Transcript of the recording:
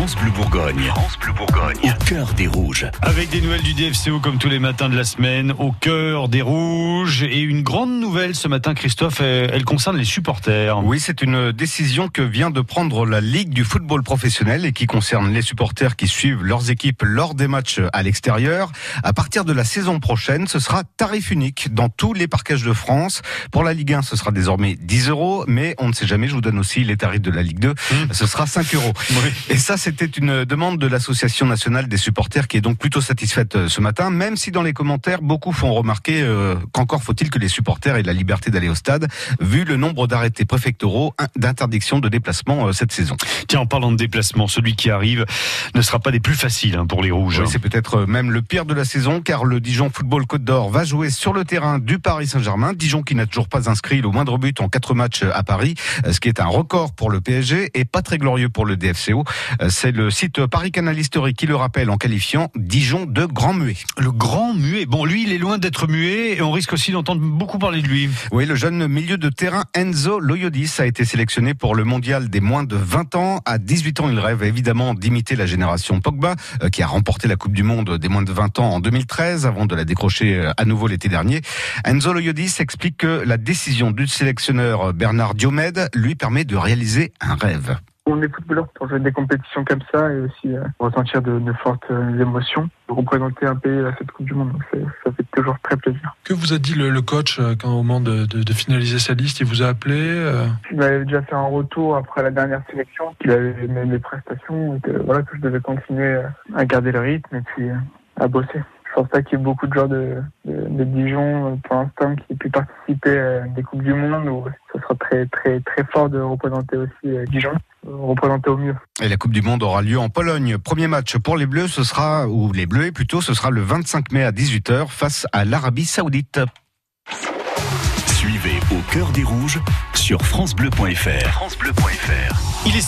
France Bleu Bourgogne. France Bleu Bourgogne. Au cœur des rouges. Avec des nouvelles du DFCO comme tous les matins de la semaine, au cœur des rouges. Et une grande nouvelle ce matin, Christophe, elle concerne les supporters. Oui, c'est une décision que vient de prendre la Ligue du football professionnel et qui concerne les supporters qui suivent leurs équipes lors des matchs à l'extérieur. À partir de la saison prochaine, ce sera tarif unique dans tous les parquages de France. Pour la Ligue 1, ce sera désormais 10 euros, mais on ne sait jamais, je vous donne aussi les tarifs de la Ligue 2, mmh. ce sera 5 euros. Et ça, c'était une demande de l'Association nationale des supporters qui est donc plutôt satisfaite euh, ce matin, même si dans les commentaires, beaucoup font remarquer euh, qu'encore faut-il que les supporters aient la liberté d'aller au stade, vu le nombre d'arrêtés préfectoraux d'interdiction de déplacement euh, cette saison. Tiens, en parlant de déplacement, celui qui arrive ne sera pas des plus faciles hein, pour les Rouges. Oui, c'est peut-être même le pire de la saison, car le Dijon Football Côte d'Or va jouer sur le terrain du Paris Saint-Germain. Dijon qui n'a toujours pas inscrit le moindre but en quatre matchs à Paris, ce qui est un record pour le PSG et pas très glorieux pour le DFCO. C'est le site Paris Canal Historique qui le rappelle en qualifiant Dijon de grand muet. Le grand muet. Bon, lui, il est loin d'être muet et on risque aussi d'entendre beaucoup parler de lui. Oui, le jeune milieu de terrain Enzo Loyodis a été sélectionné pour le mondial des moins de 20 ans. À 18 ans, il rêve évidemment d'imiter la génération Pogba, euh, qui a remporté la Coupe du Monde des moins de 20 ans en 2013 avant de la décrocher euh, à nouveau l'été dernier. Enzo Loyodis explique que la décision du sélectionneur Bernard Diomède lui permet de réaliser un rêve. On est footballeur pour jouer des compétitions comme ça et aussi euh, ressentir de, fortes euh, émotions, représenter un pays à cette Coupe du Monde. Donc ça fait toujours très plaisir. Que vous a dit le, coach euh, quand au moment de, finaliser sa liste, il vous a appelé Il m'avait déjà fait un retour après la dernière sélection, qu'il avait aimé mes prestations et que, voilà, que je devais continuer à garder le rythme et puis à bosser. Je pense pas qu'il y ait beaucoup de joueurs de, de, Dijon pour l'instant qui aient pu participer à des Coupes du Monde où ce sera très très très fort de représenter aussi Dijon représenter au mieux. Et la Coupe du Monde aura lieu en Pologne. Premier match pour les Bleus, ce sera, ou les Bleus plutôt, ce sera le 25 mai à 18h face à l'Arabie Saoudite. Suivez au cœur des rouges sur FranceBleu.fr. FranceBleu.fr. Il est